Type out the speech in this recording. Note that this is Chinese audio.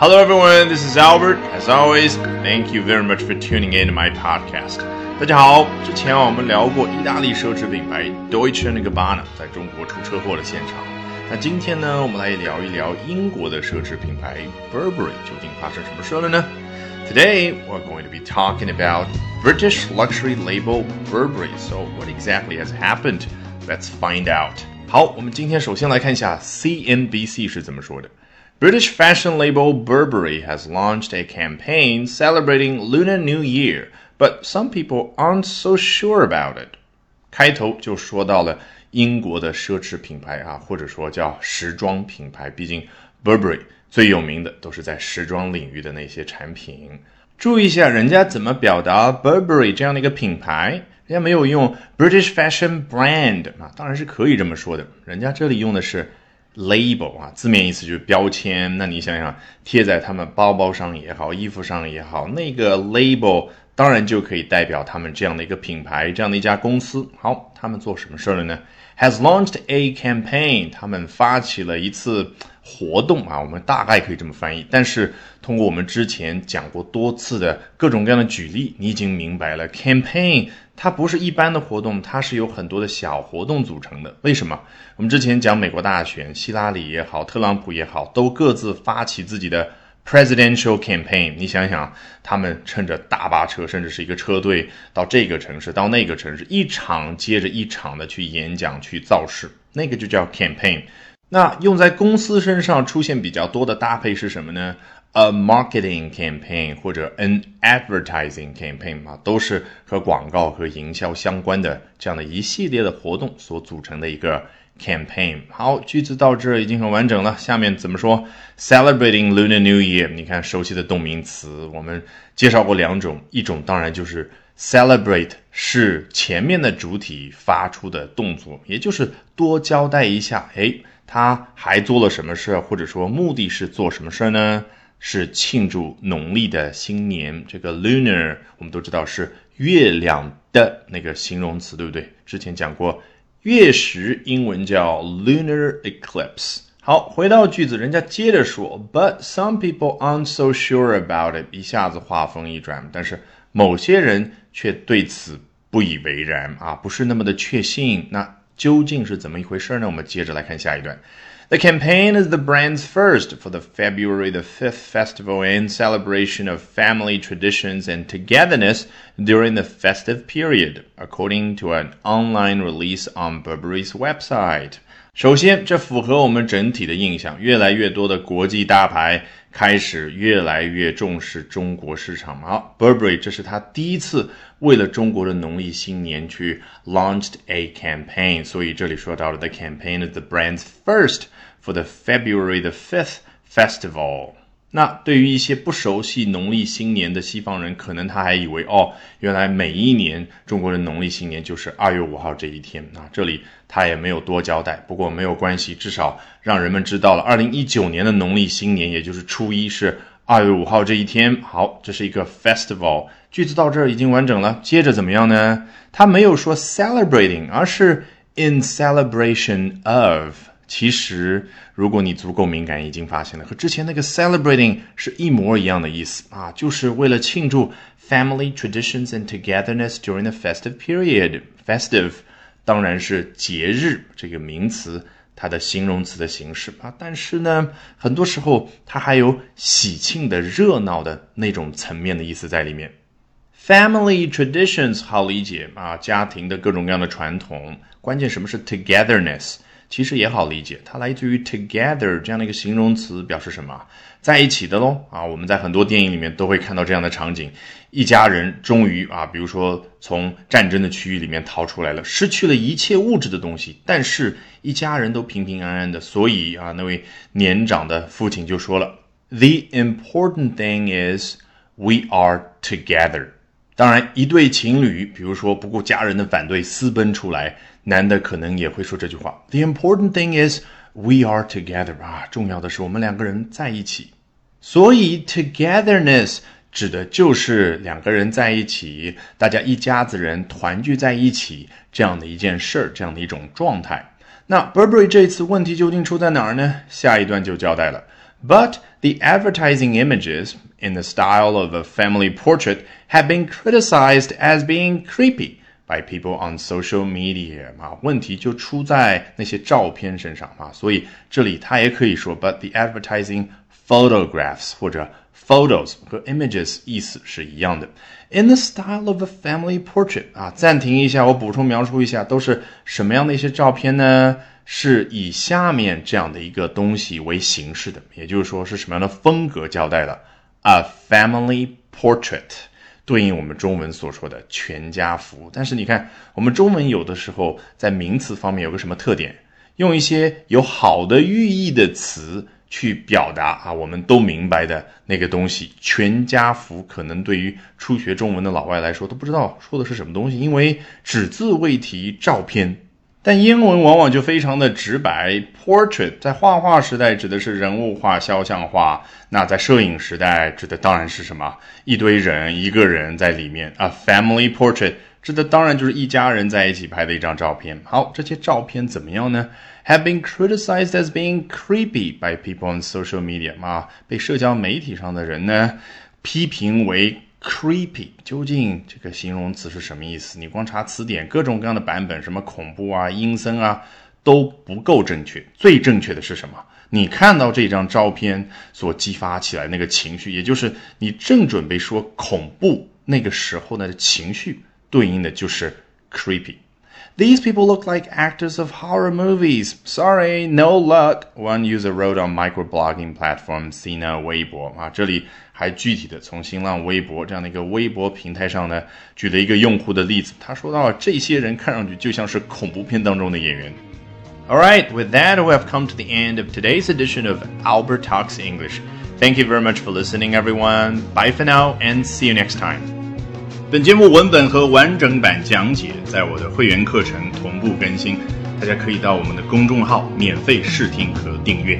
Hello, everyone. This is Albert. As always, thank you very much for tuning in to my podcast. 大家好，之前啊我们聊过意大利奢侈品牌 Deutsche Gabbana 在中国出车祸的现场。那今天呢，我们来聊一聊英国的奢侈品牌 Burberry 究竟发生什么事了呢？Today we're going to be talking about British luxury label Burberry. So what exactly has happened? Let's find out. 好，我们今天首先来看一下 CNBC 是怎么说的。 British fashion label Burberry has launched a campaign celebrating Lunar New Year, but some people aren't so sure about it. 开头就说到了英国的奢侈品牌啊，或者说叫时装品牌，毕竟 Burberry 最有名的都是在时装领域的那些产品。注意一下，人家怎么表达 Burberry 这样的一个品牌，人家没有用 British fashion brand 啊，当然是可以这么说的，人家这里用的是。Label 啊，字面意思就是标签。那你想想，贴在他们包包上也好，衣服上也好，那个 label 当然就可以代表他们这样的一个品牌，这样的一家公司。好，他们做什么事儿了呢？Has launched a campaign，他们发起了一次活动啊，我们大概可以这么翻译。但是通过我们之前讲过多次的各种各样的举例，你已经明白了，campaign 它不是一般的活动，它是由很多的小活动组成的。为什么？我们之前讲美国大选，希拉里也好，特朗普也好，都各自发起自己的 presidential campaign。你想想，他们趁着大巴车，甚至是一个车队，到这个城市，到那个城市，一场接着一场的去演讲、去造势，那个就叫 campaign。那用在公司身上出现比较多的搭配是什么呢？A marketing campaign 或者 an advertising campaign 啊，都是和广告和营销相关的这样的一系列的活动所组成的一个 campaign。好，句子到这已经很完整了。下面怎么说？Celebrating Lunar New Year，你看熟悉的动名词，我们介绍过两种，一种当然就是 celebrate，是前面的主体发出的动作，也就是多交代一下，哎。他还做了什么事或者说目的是做什么事呢？是庆祝农历的新年。这个 lunar 我们都知道是月亮的那个形容词，对不对？之前讲过，月食英文叫 lunar eclipse。好，回到句子，人家接着说，But some people aren't so sure about it。一下子话锋一转，但是某些人却对此不以为然啊，不是那么的确信。那究竟是怎么一回事呢？我们接着来看下一段。The campaign is the brand's first for the February the 5th festival in celebration of family traditions and togetherness during the festive period, according to an online release on Burberry's website. 首先，这符合我们整体的印象，越来越多的国际大牌开始越来越重视中国市场。好，Burberry 这是他第一次为了中国的农历新年去 launched a campaign，所以这里说到了 the campaign is the brand's first For the February the fifth festival。那对于一些不熟悉农历新年的西方人，可能他还以为哦，原来每一年中国的农历新年就是二月五号这一天啊。这里他也没有多交代，不过没有关系，至少让人们知道了二零一九年的农历新年，也就是初一是二月五号这一天。好，这是一个 festival。句子到这儿已经完整了，接着怎么样呢？他没有说 celebrating，而是 in celebration of。其实，如果你足够敏感，已经发现了和之前那个 celebrating 是一模一样的意思啊，就是为了庆祝 family traditions and togetherness during the festive period。festive 当然是节日这个名词，它的形容词的形式啊，但是呢，很多时候它还有喜庆的、热闹的那种层面的意思在里面。family traditions 好理解啊，家庭的各种各样的传统，关键什么是 togetherness？其实也好理解，它来自于 together 这样的一个形容词，表示什么？在一起的喽啊！我们在很多电影里面都会看到这样的场景：一家人终于啊，比如说从战争的区域里面逃出来了，失去了一切物质的东西，但是一家人都平平安安的。所以啊，那位年长的父亲就说了：“The important thing is we are together。”当然，一对情侣，比如说不顾家人的反对私奔出来。男的可能也会说这句话：“The important thing is we are together。”啊，重要的是我们两个人在一起。所以，togetherness 指的就是两个人在一起，大家一家子人团聚在一起这样的一件事儿，这样的一种状态。那 Burberry 这次问题究竟出在哪儿呢？下一段就交代了。But the advertising images in the style of a family portrait have been criticized as being creepy by people on social media 啊，问题就出在那些照片身上啊，所以这里它也可以说，but the advertising photographs 或者 photos 和 images 意思是一样的。In the style of a family portrait 啊，暂停一下，我补充描述一下，都是什么样的一些照片呢？是以下面这样的一个东西为形式的，也就是说是什么样的风格交代的？A family portrait 对应我们中文所说的全家福。但是你看，我们中文有的时候在名词方面有个什么特点？用一些有好的寓意的词去表达啊，我们都明白的那个东西。全家福可能对于初学中文的老外来说都不知道说的是什么东西，因为只字未提照片。但英文往往就非常的直白，portrait 在画画时代指的是人物画、肖像画，那在摄影时代指的当然是什么？一堆人，一个人在里面啊，family portrait 指的当然就是一家人在一起拍的一张照片。好，这些照片怎么样呢？Have been criticized as being creepy by people on social media 啊，被社交媒体上的人呢批评为。Creepy，究竟这个形容词是什么意思？你光查词典，各种各样的版本，什么恐怖啊、阴森啊，都不够正确。最正确的是什么？你看到这张照片所激发起来那个情绪，也就是你正准备说恐怖那个时候的情绪，对应的就是 creepy。These people look like actors of horror movies. Sorry, no luck. One user wrote on microblogging platform Sina Weibo 啊，这里还具体的从新浪微博这样的一个微博平台上呢，举了一个用户的例子。他说到这些人看上去就像是恐怖片当中的演员。Alright, with that, we have come to the end of today's edition of Albert Talks English. Thank you very much for listening, everyone. Bye for now, and see you next time. 本节目文本和完整版讲解在我的会员课程同步更新，大家可以到我们的公众号免费试听和订阅。